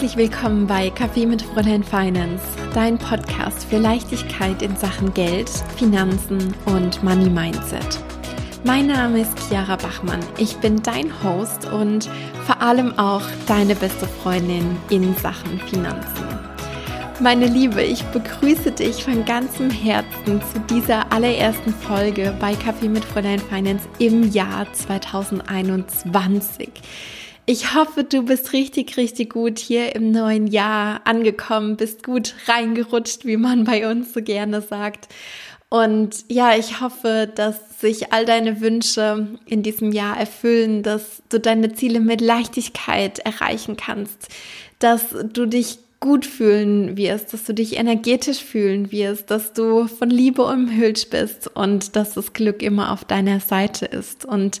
Herzlich willkommen bei Kaffee mit Fräulein Finance, dein Podcast für Leichtigkeit in Sachen Geld, Finanzen und Money Mindset. Mein Name ist Chiara Bachmann. Ich bin dein Host und vor allem auch deine beste Freundin in Sachen Finanzen. Meine Liebe, ich begrüße dich von ganzem Herzen zu dieser allerersten Folge bei Kaffee mit Fräulein Finance im Jahr 2021. Ich hoffe, du bist richtig, richtig gut hier im neuen Jahr angekommen, bist gut reingerutscht, wie man bei uns so gerne sagt. Und ja, ich hoffe, dass sich all deine Wünsche in diesem Jahr erfüllen, dass du deine Ziele mit Leichtigkeit erreichen kannst, dass du dich gut fühlen wirst, dass du dich energetisch fühlen wirst, dass du von Liebe umhüllt bist und dass das Glück immer auf deiner Seite ist. Und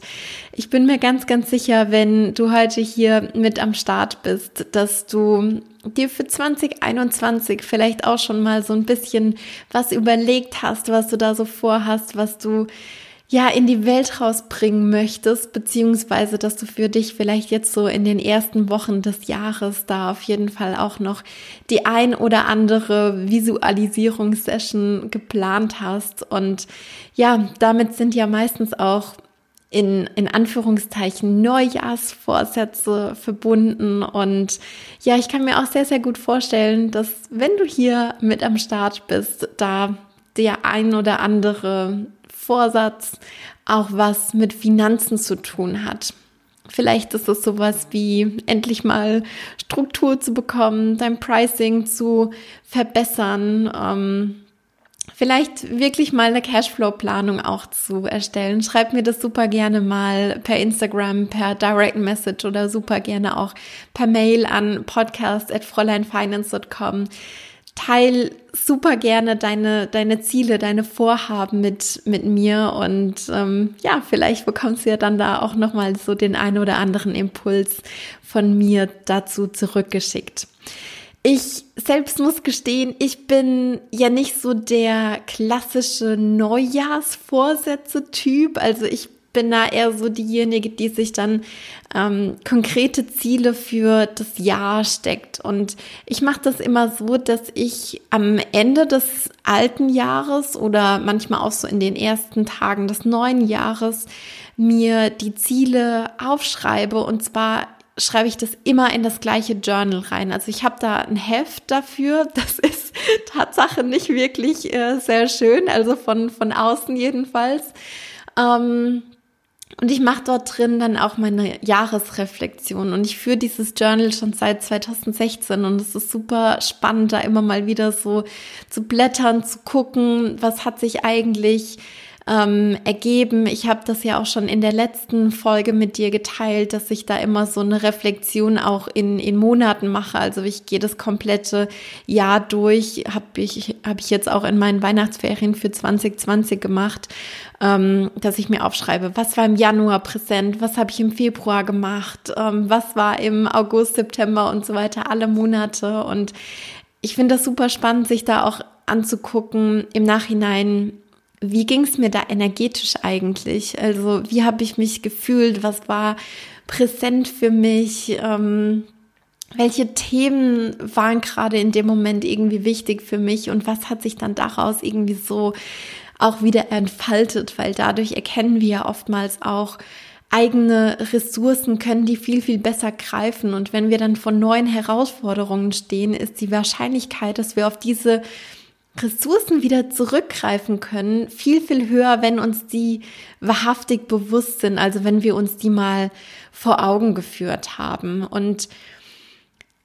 ich bin mir ganz, ganz sicher, wenn du heute hier mit am Start bist, dass du dir für 2021 vielleicht auch schon mal so ein bisschen was überlegt hast, was du da so vorhast, was du ja in die Welt rausbringen möchtest, beziehungsweise dass du für dich vielleicht jetzt so in den ersten Wochen des Jahres da auf jeden Fall auch noch die ein oder andere Visualisierungssession geplant hast. Und ja, damit sind ja meistens auch in, in Anführungszeichen Neujahrsvorsätze verbunden. Und ja, ich kann mir auch sehr, sehr gut vorstellen, dass wenn du hier mit am Start bist, da der ein oder andere Vorsatz auch was mit Finanzen zu tun hat. Vielleicht ist es sowas wie endlich mal Struktur zu bekommen, dein Pricing zu verbessern, ähm, vielleicht wirklich mal eine Cashflow-Planung auch zu erstellen. Schreib mir das super gerne mal per Instagram, per Direct Message oder super gerne auch per Mail an podcast@fräuleinfinance.com teil super gerne deine, deine Ziele, deine Vorhaben mit, mit mir und ähm, ja, vielleicht bekommst du ja dann da auch nochmal so den ein oder anderen Impuls von mir dazu zurückgeschickt. Ich selbst muss gestehen, ich bin ja nicht so der klassische Neujahrsvorsätze-Typ. Also ich bin da eher so diejenige, die sich dann ähm, konkrete Ziele für das Jahr steckt. Und ich mache das immer so, dass ich am Ende des alten Jahres oder manchmal auch so in den ersten Tagen des neuen Jahres mir die Ziele aufschreibe und zwar schreibe ich das immer in das gleiche Journal rein. Also ich habe da ein Heft dafür. Das ist Tatsache nicht wirklich äh, sehr schön, also von, von außen jedenfalls. Ähm, und ich mache dort drin dann auch meine Jahresreflexion. Und ich führe dieses Journal schon seit 2016. Und es ist super spannend, da immer mal wieder so zu blättern, zu gucken, was hat sich eigentlich ähm, ergeben. Ich habe das ja auch schon in der letzten Folge mit dir geteilt, dass ich da immer so eine Reflexion auch in, in Monaten mache. Also ich gehe das komplette Jahr durch, habe ich, hab ich jetzt auch in meinen Weihnachtsferien für 2020 gemacht, ähm, dass ich mir aufschreibe, was war im Januar präsent, was habe ich im Februar gemacht, ähm, was war im August, September und so weiter, alle Monate. Und ich finde das super spannend, sich da auch anzugucken im Nachhinein, wie ging es mir da energetisch eigentlich? Also wie habe ich mich gefühlt? Was war präsent für mich? Ähm, welche Themen waren gerade in dem Moment irgendwie wichtig für mich und was hat sich dann daraus irgendwie so auch wieder entfaltet? Weil dadurch erkennen wir ja oftmals auch, eigene Ressourcen können die viel, viel besser greifen. Und wenn wir dann vor neuen Herausforderungen stehen, ist die Wahrscheinlichkeit, dass wir auf diese Ressourcen wieder zurückgreifen können, viel, viel höher, wenn uns die wahrhaftig bewusst sind, also wenn wir uns die mal vor Augen geführt haben. Und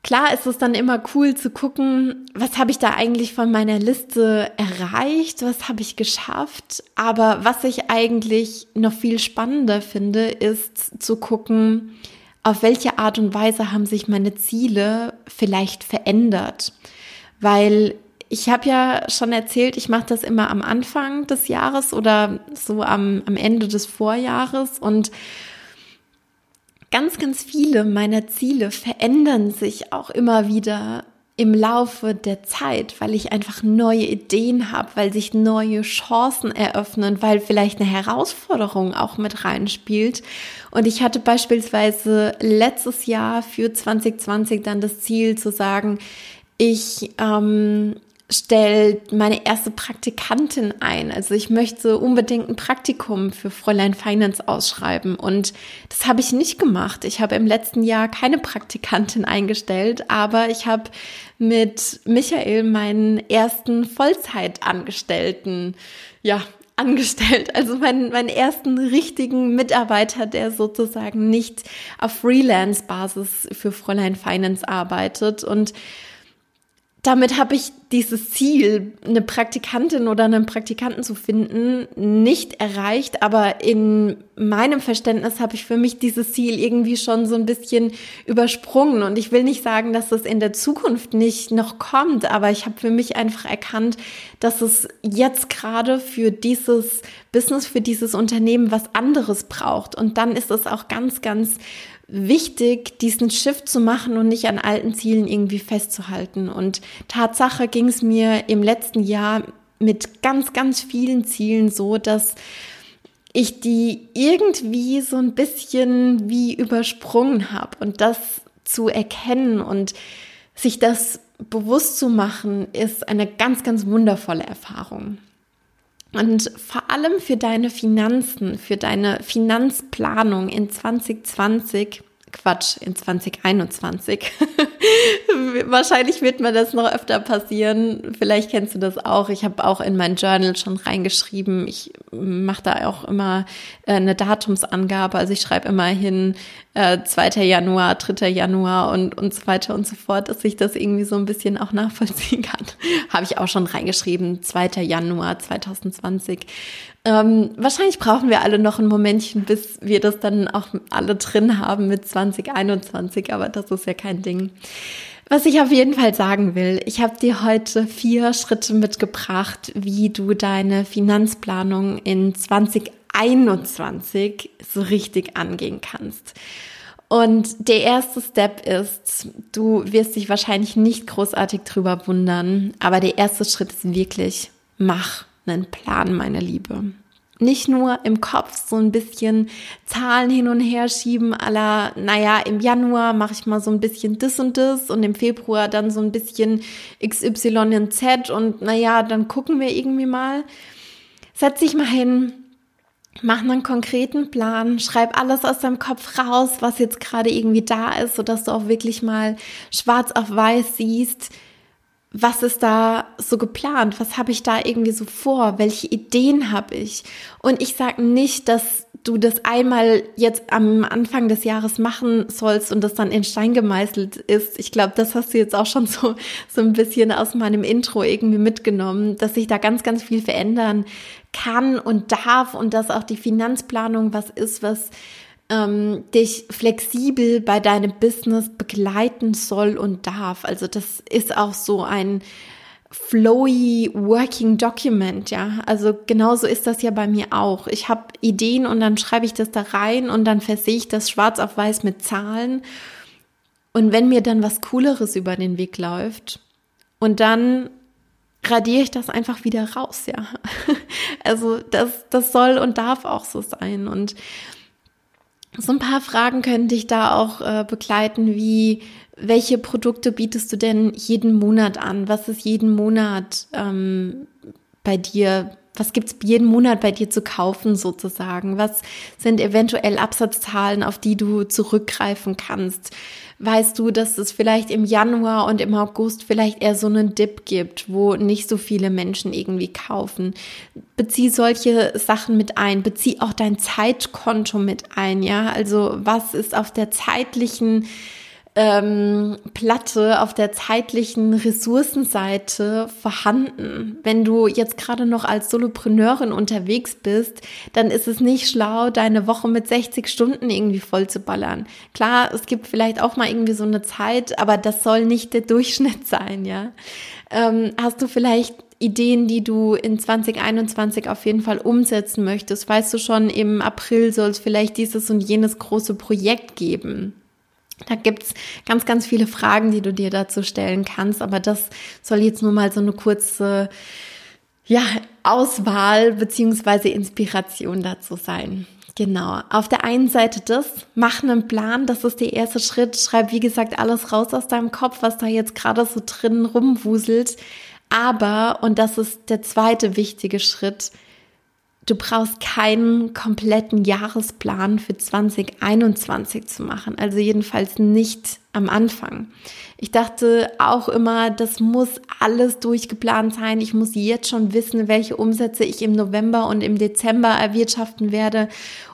klar ist es dann immer cool zu gucken, was habe ich da eigentlich von meiner Liste erreicht, was habe ich geschafft. Aber was ich eigentlich noch viel spannender finde, ist zu gucken, auf welche Art und Weise haben sich meine Ziele vielleicht verändert. Weil ich habe ja schon erzählt, ich mache das immer am Anfang des Jahres oder so am, am Ende des Vorjahres und ganz, ganz viele meiner Ziele verändern sich auch immer wieder im Laufe der Zeit, weil ich einfach neue Ideen habe, weil sich neue Chancen eröffnen, weil vielleicht eine Herausforderung auch mit reinspielt. Und ich hatte beispielsweise letztes Jahr für 2020 dann das Ziel zu sagen, ich ähm, stellt meine erste Praktikantin ein. Also ich möchte unbedingt ein Praktikum für Fräulein Finance ausschreiben und das habe ich nicht gemacht. Ich habe im letzten Jahr keine Praktikantin eingestellt, aber ich habe mit Michael meinen ersten Vollzeitangestellten, ja, angestellt, also meinen, meinen ersten richtigen Mitarbeiter, der sozusagen nicht auf Freelance-Basis für Fräulein Finance arbeitet und damit habe ich dieses Ziel, eine Praktikantin oder einen Praktikanten zu finden, nicht erreicht. Aber in meinem Verständnis habe ich für mich dieses Ziel irgendwie schon so ein bisschen übersprungen. Und ich will nicht sagen, dass das in der Zukunft nicht noch kommt, aber ich habe für mich einfach erkannt, dass es jetzt gerade für dieses Business, für dieses Unternehmen was anderes braucht. Und dann ist es auch ganz, ganz wichtig, diesen Shift zu machen und nicht an alten Zielen irgendwie festzuhalten. Und Tatsache ging es mir im letzten Jahr mit ganz, ganz vielen Zielen so, dass ich die irgendwie so ein bisschen wie übersprungen habe. Und das zu erkennen und sich das bewusst zu machen, ist eine ganz, ganz wundervolle Erfahrung. Und vor allem für deine Finanzen, für deine Finanzplanung in 2020 Quatsch, in 2021. Wahrscheinlich wird mir das noch öfter passieren. Vielleicht kennst du das auch. Ich habe auch in mein Journal schon reingeschrieben. Ich mache da auch immer äh, eine Datumsangabe. Also ich schreibe immer hin äh, 2. Januar, 3. Januar und, und so weiter und so fort, dass ich das irgendwie so ein bisschen auch nachvollziehen kann. habe ich auch schon reingeschrieben, 2. Januar 2020. Ähm, wahrscheinlich brauchen wir alle noch ein Momentchen, bis wir das dann auch alle drin haben mit 2021, aber das ist ja kein Ding. Was ich auf jeden Fall sagen will, ich habe dir heute vier Schritte mitgebracht, wie du deine Finanzplanung in 2021 so richtig angehen kannst. Und der erste Step ist, du wirst dich wahrscheinlich nicht großartig drüber wundern, aber der erste Schritt ist wirklich, mach einen Plan, meine Liebe. Nicht nur im Kopf so ein bisschen Zahlen hin und her schieben, aller, naja, im Januar mache ich mal so ein bisschen das und das und im Februar dann so ein bisschen XY in Z und naja, dann gucken wir irgendwie mal. Setz dich mal hin, mach einen konkreten Plan, schreib alles aus deinem Kopf raus, was jetzt gerade irgendwie da ist, sodass du auch wirklich mal schwarz auf weiß siehst, was ist da so geplant? Was habe ich da irgendwie so vor? Welche Ideen habe ich? Und ich sage nicht, dass du das einmal jetzt am Anfang des Jahres machen sollst und das dann in Stein gemeißelt ist. Ich glaube, das hast du jetzt auch schon so, so ein bisschen aus meinem Intro irgendwie mitgenommen, dass sich da ganz, ganz viel verändern kann und darf und dass auch die Finanzplanung was ist, was ähm, dich flexibel bei deinem Business begleiten soll und darf. Also das ist auch so ein flowy Working Document, ja. Also genauso ist das ja bei mir auch. Ich habe Ideen und dann schreibe ich das da rein und dann versehe ich das schwarz auf weiß mit Zahlen. Und wenn mir dann was Cooleres über den Weg läuft und dann radiere ich das einfach wieder raus, ja. Also das, das soll und darf auch so sein. Und so ein paar Fragen können dich da auch äh, begleiten, wie welche Produkte bietest du denn jeden Monat an? Was ist jeden Monat ähm, bei dir? Was gibt's jeden Monat bei dir zu kaufen sozusagen? Was sind eventuell Absatzzahlen, auf die du zurückgreifen kannst? weißt du, dass es vielleicht im Januar und im August vielleicht eher so einen Dip gibt, wo nicht so viele Menschen irgendwie kaufen. Bezieh solche Sachen mit ein, bezieh auch dein Zeitkonto mit ein, ja. Also was ist auf der zeitlichen ähm, Platte auf der zeitlichen Ressourcenseite vorhanden. Wenn du jetzt gerade noch als Solopreneurin unterwegs bist, dann ist es nicht schlau, deine Woche mit 60 Stunden irgendwie voll zu ballern. Klar, es gibt vielleicht auch mal irgendwie so eine Zeit, aber das soll nicht der Durchschnitt sein, ja. Ähm, hast du vielleicht Ideen, die du in 2021 auf jeden Fall umsetzen möchtest? Weißt du schon, im April soll es vielleicht dieses und jenes große Projekt geben? Da gibt's ganz, ganz viele Fragen, die du dir dazu stellen kannst, aber das soll jetzt nur mal so eine kurze ja, Auswahl beziehungsweise Inspiration dazu sein. Genau. Auf der einen Seite das, mach einen Plan, das ist der erste Schritt. Schreib, wie gesagt, alles raus aus deinem Kopf, was da jetzt gerade so drin rumwuselt. Aber, und das ist der zweite wichtige Schritt, du brauchst keinen kompletten Jahresplan für 2021 zu machen. Also jedenfalls nicht am Anfang. Ich dachte auch immer, das muss alles durchgeplant sein. Ich muss jetzt schon wissen, welche Umsätze ich im November und im Dezember erwirtschaften werde.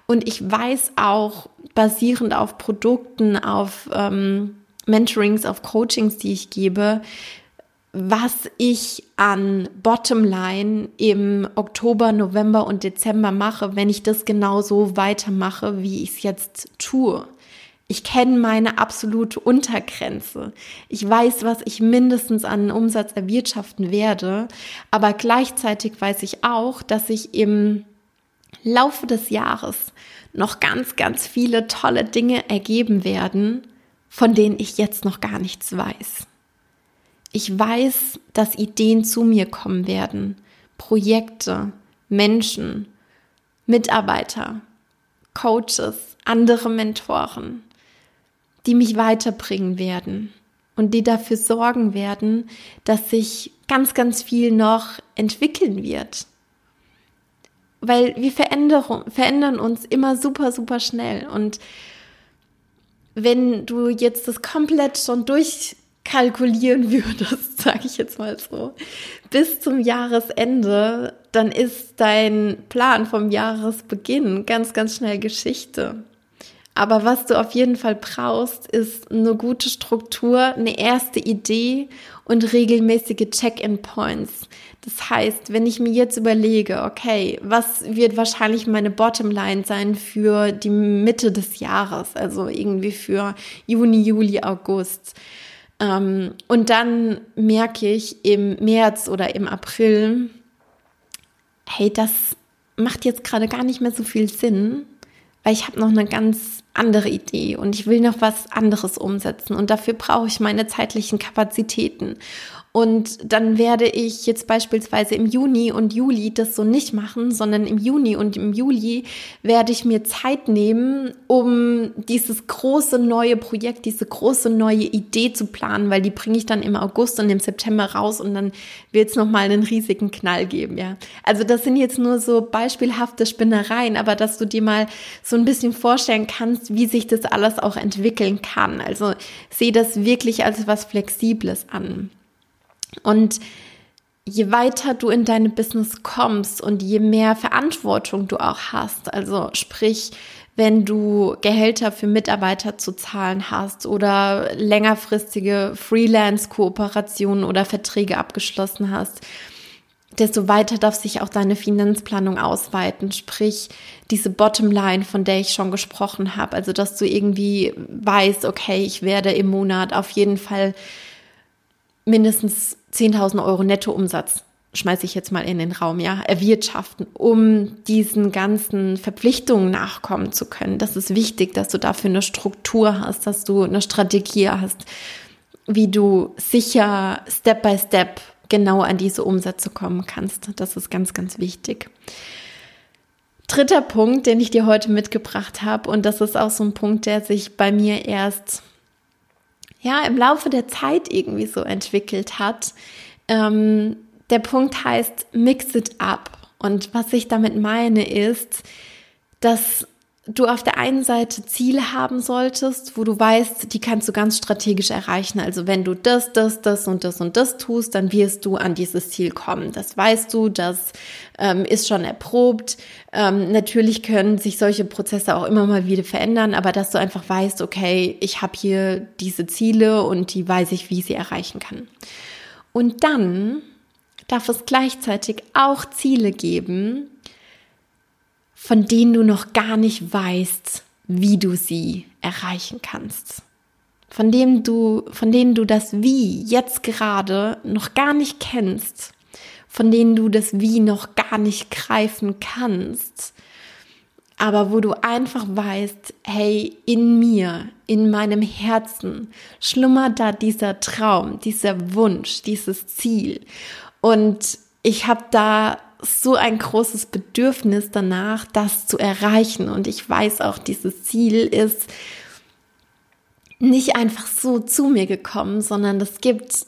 Und ich weiß auch, basierend auf Produkten, auf ähm, Mentorings, auf Coachings, die ich gebe, was ich an Bottomline im Oktober, November und Dezember mache, wenn ich das genauso weitermache, wie ich es jetzt tue. Ich kenne meine absolute Untergrenze. Ich weiß, was ich mindestens an Umsatz erwirtschaften werde, aber gleichzeitig weiß ich auch, dass sich im Laufe des Jahres noch ganz, ganz viele tolle Dinge ergeben werden, von denen ich jetzt noch gar nichts weiß. Ich weiß, dass Ideen zu mir kommen werden, Projekte, Menschen, Mitarbeiter, Coaches, andere Mentoren, die mich weiterbringen werden und die dafür sorgen werden, dass sich ganz, ganz viel noch entwickeln wird. Weil wir verändern uns immer super, super schnell. Und wenn du jetzt das komplett schon durch kalkulieren würdest, sage ich jetzt mal so, bis zum Jahresende, dann ist dein Plan vom Jahresbeginn ganz, ganz schnell Geschichte. Aber was du auf jeden Fall brauchst, ist eine gute Struktur, eine erste Idee und regelmäßige Check-in-Points. Das heißt, wenn ich mir jetzt überlege, okay, was wird wahrscheinlich meine Bottomline sein für die Mitte des Jahres, also irgendwie für Juni, Juli, August, und dann merke ich im März oder im April, hey, das macht jetzt gerade gar nicht mehr so viel Sinn, weil ich habe noch eine ganz andere Idee und ich will noch was anderes umsetzen und dafür brauche ich meine zeitlichen Kapazitäten. Und dann werde ich jetzt beispielsweise im Juni und Juli das so nicht machen, sondern im Juni und im Juli werde ich mir Zeit nehmen, um dieses große neue Projekt, diese große neue Idee zu planen, weil die bringe ich dann im August und im September raus und dann wird es nochmal einen riesigen Knall geben, ja. Also das sind jetzt nur so beispielhafte Spinnereien, aber dass du dir mal so ein bisschen vorstellen kannst, wie sich das alles auch entwickeln kann. Also sehe das wirklich als was Flexibles an. Und je weiter du in deine Business kommst und je mehr Verantwortung du auch hast, also sprich, wenn du Gehälter für Mitarbeiter zu zahlen hast oder längerfristige Freelance-Kooperationen oder Verträge abgeschlossen hast, desto weiter darf sich auch deine Finanzplanung ausweiten. Sprich, diese Bottomline, von der ich schon gesprochen habe. Also, dass du irgendwie weißt, okay, ich werde im Monat auf jeden Fall mindestens 10.000 Euro Nettoumsatz, schmeiße ich jetzt mal in den Raum, ja, erwirtschaften, um diesen ganzen Verpflichtungen nachkommen zu können. Das ist wichtig, dass du dafür eine Struktur hast, dass du eine Strategie hast, wie du sicher Step by Step genau an diese Umsätze kommen kannst. Das ist ganz, ganz wichtig. Dritter Punkt, den ich dir heute mitgebracht habe, und das ist auch so ein Punkt, der sich bei mir erst ja im Laufe der Zeit irgendwie so entwickelt hat. Ähm, der Punkt heißt Mix it up. Und was ich damit meine ist, dass du auf der einen Seite Ziele haben solltest, wo du weißt, die kannst du ganz strategisch erreichen. Also wenn du das, das, das und das und das tust, dann wirst du an dieses Ziel kommen. Das weißt du, das ähm, ist schon erprobt. Ähm, natürlich können sich solche Prozesse auch immer mal wieder verändern, aber dass du einfach weißt, okay, ich habe hier diese Ziele und die weiß ich, wie ich sie erreichen kann. Und dann darf es gleichzeitig auch Ziele geben, von denen du noch gar nicht weißt, wie du sie erreichen kannst. Von denen du, von denen du das Wie jetzt gerade noch gar nicht kennst, von denen du das Wie noch gar nicht greifen kannst. aber wo du einfach weißt, hey, in mir, in meinem Herzen schlummert da dieser Traum, dieser Wunsch, dieses Ziel. Und ich habe da so ein großes Bedürfnis danach, das zu erreichen. Und ich weiß auch, dieses Ziel ist nicht einfach so zu mir gekommen, sondern es gibt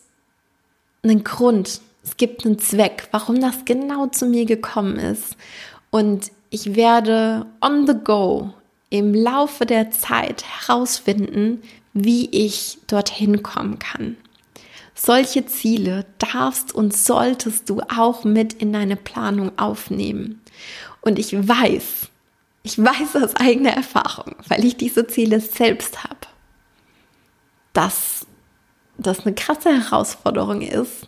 einen Grund, es gibt einen Zweck, warum das genau zu mir gekommen ist. Und ich werde on the go im Laufe der Zeit herausfinden, wie ich dorthin kommen kann. Solche Ziele darfst und solltest du auch mit in deine Planung aufnehmen. Und ich weiß, ich weiß aus eigener Erfahrung, weil ich diese Ziele selbst habe, dass das eine krasse Herausforderung ist,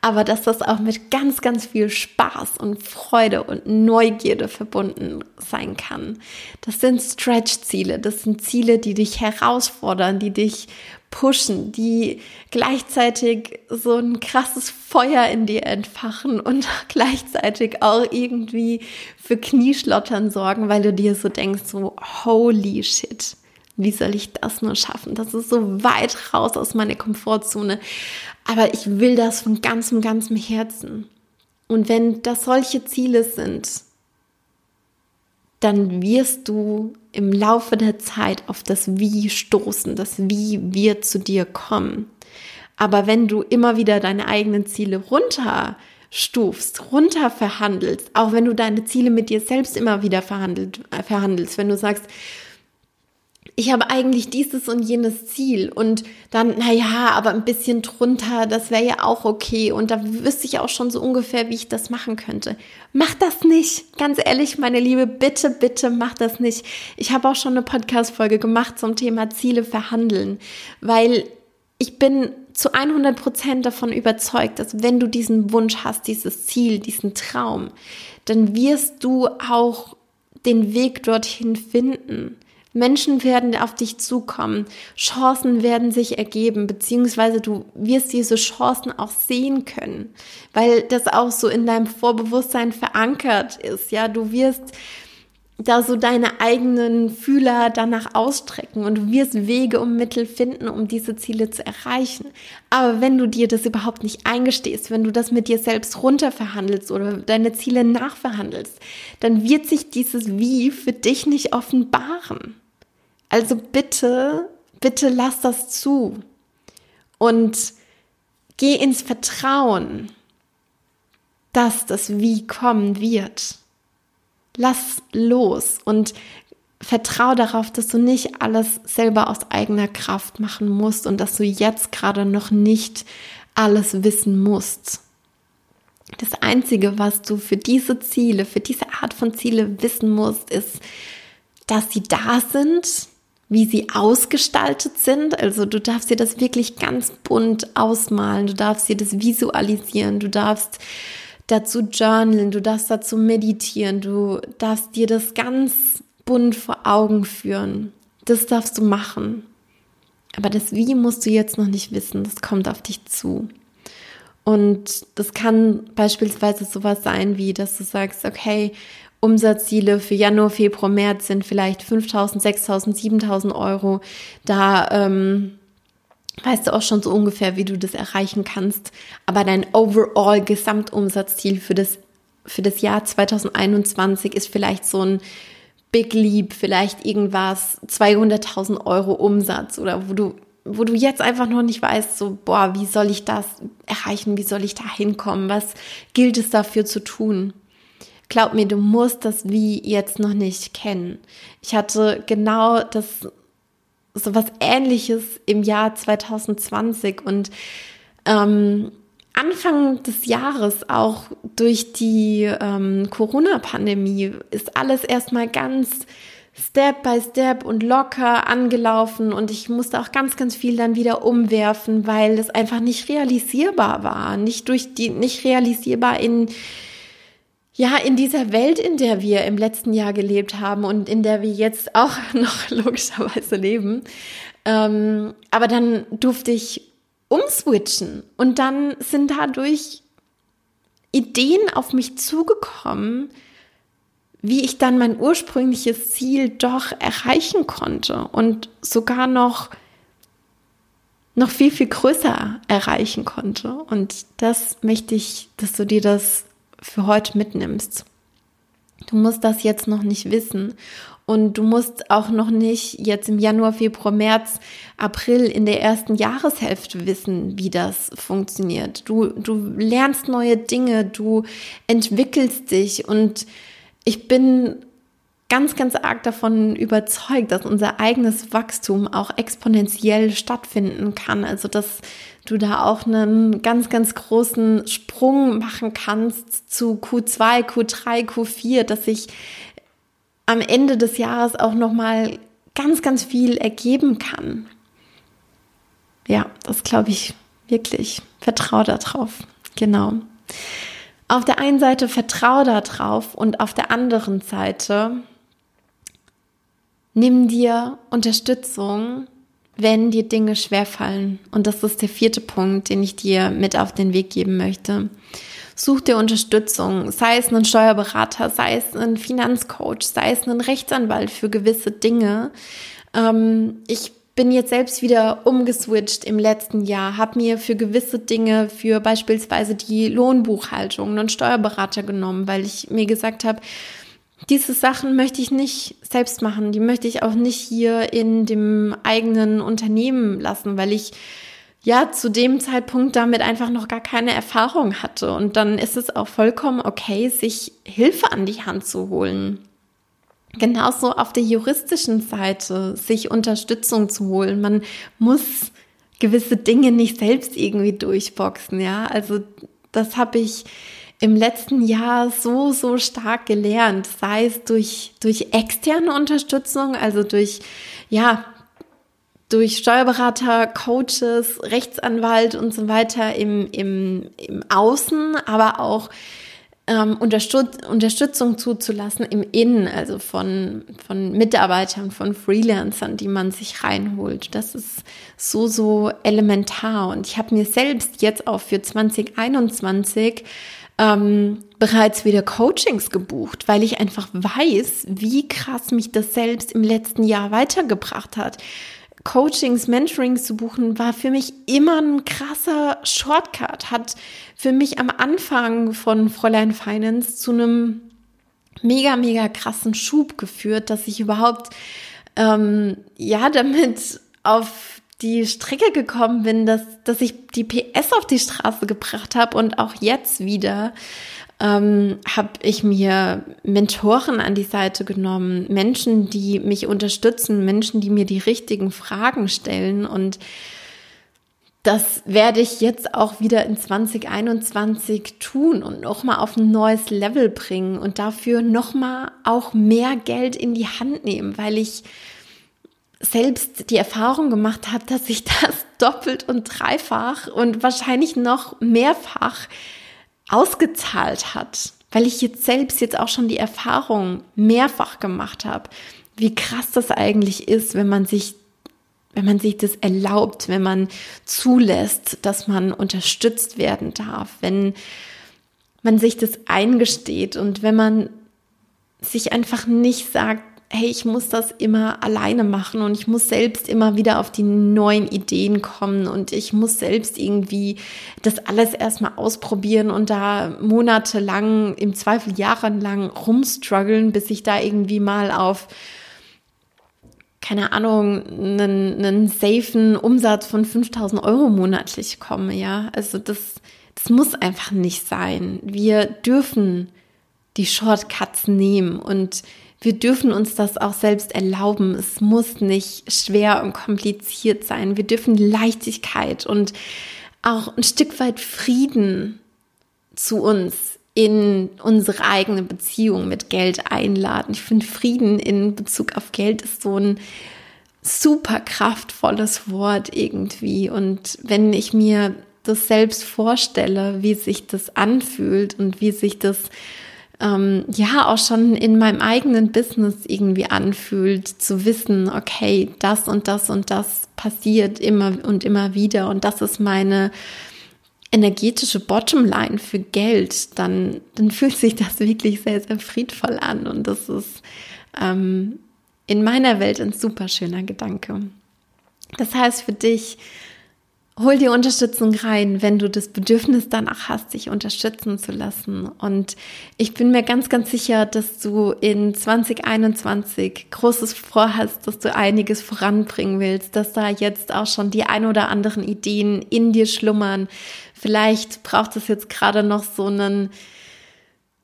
aber dass das auch mit ganz, ganz viel Spaß und Freude und Neugierde verbunden sein kann. Das sind Stretch-Ziele, das sind Ziele, die dich herausfordern, die dich pushen, die gleichzeitig so ein krasses Feuer in dir entfachen und gleichzeitig auch irgendwie für Knieschlottern sorgen, weil du dir so denkst, so holy shit wie soll ich das nur schaffen? Das ist so weit raus aus meiner Komfortzone. Aber ich will das von ganzem, ganzem Herzen. Und wenn das solche Ziele sind, dann wirst du im Laufe der Zeit auf das Wie stoßen. Das Wie wird zu dir kommen. Aber wenn du immer wieder deine eigenen Ziele runterstufst, runter verhandelst, auch wenn du deine Ziele mit dir selbst immer wieder äh, verhandelst, wenn du sagst, ich habe eigentlich dieses und jenes Ziel und dann, naja, aber ein bisschen drunter, das wäre ja auch okay und da wüsste ich auch schon so ungefähr, wie ich das machen könnte. Mach das nicht, ganz ehrlich, meine Liebe, bitte, bitte mach das nicht. Ich habe auch schon eine Podcast-Folge gemacht zum Thema Ziele verhandeln, weil ich bin zu 100 Prozent davon überzeugt, dass wenn du diesen Wunsch hast, dieses Ziel, diesen Traum, dann wirst du auch den Weg dorthin finden. Menschen werden auf dich zukommen, Chancen werden sich ergeben, beziehungsweise du wirst diese Chancen auch sehen können, weil das auch so in deinem Vorbewusstsein verankert ist. Ja, du wirst da so deine eigenen Fühler danach ausstrecken und du wirst Wege und Mittel finden, um diese Ziele zu erreichen. Aber wenn du dir das überhaupt nicht eingestehst, wenn du das mit dir selbst runterverhandelst oder deine Ziele nachverhandelst, dann wird sich dieses Wie für dich nicht offenbaren. Also bitte, bitte lass das zu und geh ins Vertrauen, dass das Wie kommen wird. Lass los und vertrau darauf, dass du nicht alles selber aus eigener Kraft machen musst und dass du jetzt gerade noch nicht alles wissen musst. Das Einzige, was du für diese Ziele, für diese Art von Ziele wissen musst, ist, dass sie da sind, wie sie ausgestaltet sind. Also du darfst dir das wirklich ganz bunt ausmalen, du darfst dir das visualisieren, du darfst dazu journalen, du darfst dazu meditieren, du darfst dir das ganz bunt vor Augen führen. Das darfst du machen. Aber das Wie musst du jetzt noch nicht wissen, das kommt auf dich zu. Und das kann beispielsweise sowas sein wie, dass du sagst, okay, Umsatzziele für Januar, Februar, März sind vielleicht 5.000, 6.000, 7.000 Euro. Da ähm, weißt du auch schon so ungefähr, wie du das erreichen kannst. Aber dein overall Gesamtumsatzziel für das, für das Jahr 2021 ist vielleicht so ein Big Leap, vielleicht irgendwas 200.000 Euro Umsatz oder wo du wo du jetzt einfach noch nicht weißt, so, boah, wie soll ich das erreichen? Wie soll ich da hinkommen? Was gilt es dafür zu tun? Glaub mir, du musst das Wie jetzt noch nicht kennen. Ich hatte genau das, so was ähnliches im Jahr 2020 und ähm, Anfang des Jahres, auch durch die ähm, Corona-Pandemie, ist alles erstmal ganz Step by Step und locker angelaufen und ich musste auch ganz, ganz viel dann wieder umwerfen, weil es einfach nicht realisierbar war, nicht durch die, nicht realisierbar in ja, in dieser Welt, in der wir im letzten Jahr gelebt haben und in der wir jetzt auch noch logischerweise leben. Ähm, aber dann durfte ich umswitchen und dann sind dadurch Ideen auf mich zugekommen, wie ich dann mein ursprüngliches Ziel doch erreichen konnte und sogar noch noch viel, viel größer erreichen konnte. Und das möchte ich, dass du dir das für heute mitnimmst. Du musst das jetzt noch nicht wissen. Und du musst auch noch nicht jetzt im Januar, Februar, März, April in der ersten Jahreshälfte wissen, wie das funktioniert. Du, du lernst neue Dinge, du entwickelst dich und ich bin ganz, ganz arg davon überzeugt, dass unser eigenes Wachstum auch exponentiell stattfinden kann. Also, dass du da auch einen ganz, ganz großen Sprung machen kannst zu Q2, Q3, Q4, dass sich am Ende des Jahres auch nochmal ganz, ganz viel ergeben kann. Ja, das glaube ich wirklich. Vertrau darauf. Genau. Auf der einen Seite vertrau darauf und auf der anderen Seite Nimm dir Unterstützung, wenn dir Dinge schwerfallen. Und das ist der vierte Punkt, den ich dir mit auf den Weg geben möchte. Such dir Unterstützung, sei es ein Steuerberater, sei es ein Finanzcoach, sei es ein Rechtsanwalt für gewisse Dinge. Ähm, ich bin jetzt selbst wieder umgeswitcht im letzten Jahr, habe mir für gewisse Dinge, für beispielsweise die Lohnbuchhaltung, einen Steuerberater genommen, weil ich mir gesagt habe, diese Sachen möchte ich nicht selbst machen. Die möchte ich auch nicht hier in dem eigenen Unternehmen lassen, weil ich ja zu dem Zeitpunkt damit einfach noch gar keine Erfahrung hatte. Und dann ist es auch vollkommen okay, sich Hilfe an die Hand zu holen. Genauso auf der juristischen Seite, sich Unterstützung zu holen. Man muss gewisse Dinge nicht selbst irgendwie durchboxen, ja. Also das habe ich im letzten Jahr so, so stark gelernt, sei es durch, durch externe Unterstützung, also durch, ja, durch Steuerberater, Coaches, Rechtsanwalt und so weiter im, im, im Außen, aber auch ähm, Unterstütz Unterstützung zuzulassen im Innen, also von, von Mitarbeitern, von Freelancern, die man sich reinholt. Das ist so, so elementar. Und ich habe mir selbst jetzt auch für 2021 ähm, bereits wieder Coachings gebucht, weil ich einfach weiß, wie krass mich das selbst im letzten Jahr weitergebracht hat. Coachings, Mentorings zu buchen, war für mich immer ein krasser Shortcut, hat für mich am Anfang von Fräulein Finance zu einem mega, mega krassen Schub geführt, dass ich überhaupt ähm, ja damit auf die Strecke gekommen bin, dass, dass ich die PS auf die Straße gebracht habe und auch jetzt wieder ähm, habe ich mir Mentoren an die Seite genommen, Menschen, die mich unterstützen, Menschen, die mir die richtigen Fragen stellen und das werde ich jetzt auch wieder in 2021 tun und nochmal auf ein neues Level bringen und dafür nochmal auch mehr Geld in die Hand nehmen, weil ich selbst die Erfahrung gemacht habe, dass sich das doppelt und dreifach und wahrscheinlich noch mehrfach ausgezahlt hat, weil ich jetzt selbst jetzt auch schon die Erfahrung mehrfach gemacht habe, wie krass das eigentlich ist, wenn man sich wenn man sich das erlaubt, wenn man zulässt, dass man unterstützt werden darf, wenn man sich das eingesteht und wenn man sich einfach nicht sagt, hey, ich muss das immer alleine machen und ich muss selbst immer wieder auf die neuen Ideen kommen und ich muss selbst irgendwie das alles erstmal ausprobieren und da monatelang, im Zweifel jahrelang rumstruggeln, bis ich da irgendwie mal auf keine Ahnung, einen, einen safen Umsatz von 5000 Euro monatlich komme, ja. Also das, das muss einfach nicht sein. Wir dürfen die Shortcuts nehmen und wir dürfen uns das auch selbst erlauben. Es muss nicht schwer und kompliziert sein. Wir dürfen Leichtigkeit und auch ein Stück weit Frieden zu uns in unsere eigene Beziehung mit Geld einladen. Ich finde, Frieden in Bezug auf Geld ist so ein super kraftvolles Wort irgendwie. Und wenn ich mir das selbst vorstelle, wie sich das anfühlt und wie sich das ähm, ja auch schon in meinem eigenen Business irgendwie anfühlt, zu wissen, okay, das und das und das passiert immer und immer wieder und das ist meine energetische Bottomline für Geld, dann, dann fühlt sich das wirklich sehr, sehr friedvoll an. Und das ist ähm, in meiner Welt ein super schöner Gedanke. Das heißt für dich, hol dir Unterstützung rein, wenn du das Bedürfnis danach hast, dich unterstützen zu lassen. Und ich bin mir ganz, ganz sicher, dass du in 2021 Großes vorhast, dass du einiges voranbringen willst, dass da jetzt auch schon die ein oder anderen Ideen in dir schlummern. Vielleicht braucht es jetzt gerade noch so einen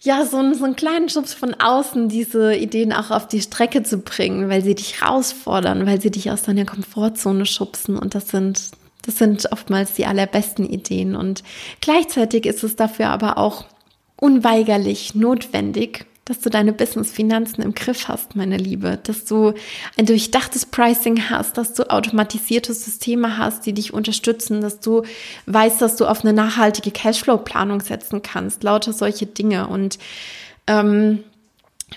ja, so einen, so einen kleinen Schubs von außen, diese Ideen auch auf die Strecke zu bringen, weil sie dich herausfordern, weil sie dich aus deiner Komfortzone schubsen. Und das sind das sind oftmals die allerbesten Ideen. Und gleichzeitig ist es dafür aber auch unweigerlich notwendig, dass du deine Business-Finanzen im Griff hast, meine Liebe, dass du ein durchdachtes Pricing hast, dass du automatisierte Systeme hast, die dich unterstützen, dass du weißt, dass du auf eine nachhaltige Cashflow-Planung setzen kannst, lauter solche Dinge. Und ähm,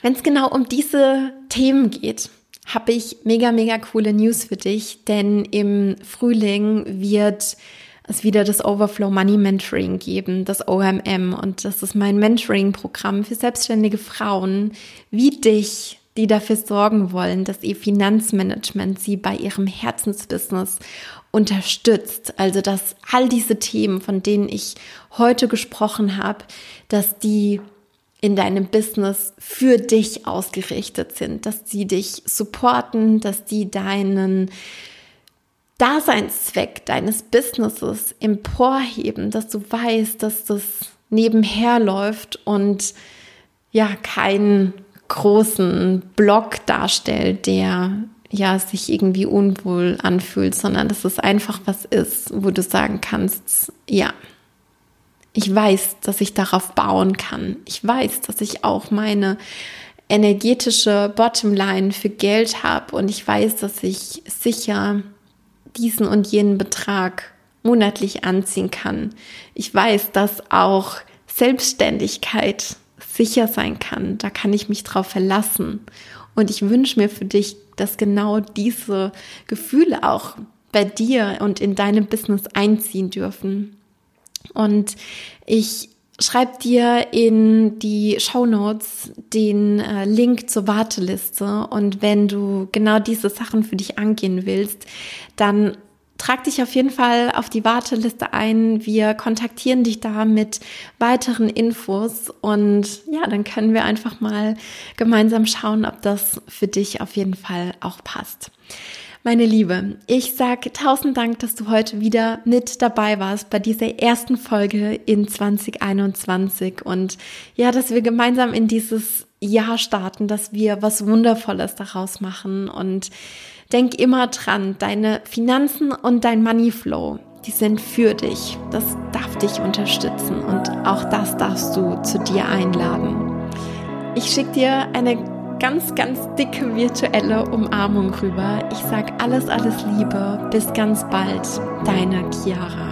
wenn es genau um diese Themen geht, habe ich mega, mega coole News für dich, denn im Frühling wird es wieder das Overflow Money Mentoring geben, das OMM. Und das ist mein Mentoring-Programm für selbstständige Frauen wie dich, die dafür sorgen wollen, dass ihr Finanzmanagement sie bei ihrem Herzensbusiness unterstützt. Also, dass all diese Themen, von denen ich heute gesprochen habe, dass die in deinem Business für dich ausgerichtet sind, dass sie dich supporten, dass die deinen Daseinszweck deines Businesses emporheben, dass du weißt, dass das nebenher läuft und ja keinen großen Block darstellt, der ja sich irgendwie unwohl anfühlt, sondern dass es einfach was ist, wo du sagen kannst, ja, ich weiß, dass ich darauf bauen kann. Ich weiß, dass ich auch meine energetische Bottomline für Geld habe und ich weiß, dass ich sicher diesen und jenen Betrag monatlich anziehen kann. Ich weiß, dass auch Selbstständigkeit sicher sein kann. Da kann ich mich drauf verlassen. Und ich wünsche mir für dich, dass genau diese Gefühle auch bei dir und in deinem Business einziehen dürfen. Und ich schreib dir in die Show Notes den äh, Link zur Warteliste. Und wenn du genau diese Sachen für dich angehen willst, dann trag dich auf jeden Fall auf die Warteliste ein. Wir kontaktieren dich da mit weiteren Infos und ja, dann können wir einfach mal gemeinsam schauen, ob das für dich auf jeden Fall auch passt. Meine Liebe, ich sage tausend Dank, dass du heute wieder mit dabei warst bei dieser ersten Folge in 2021 und ja, dass wir gemeinsam in dieses Jahr starten, dass wir was Wundervolles daraus machen und denk immer dran, deine Finanzen und dein Moneyflow, die sind für dich. Das darf dich unterstützen und auch das darfst du zu dir einladen. Ich schicke dir eine ganz, ganz dicke virtuelle Umarmung rüber. Ich sag alles, alles Liebe. Bis ganz bald. Deine Chiara.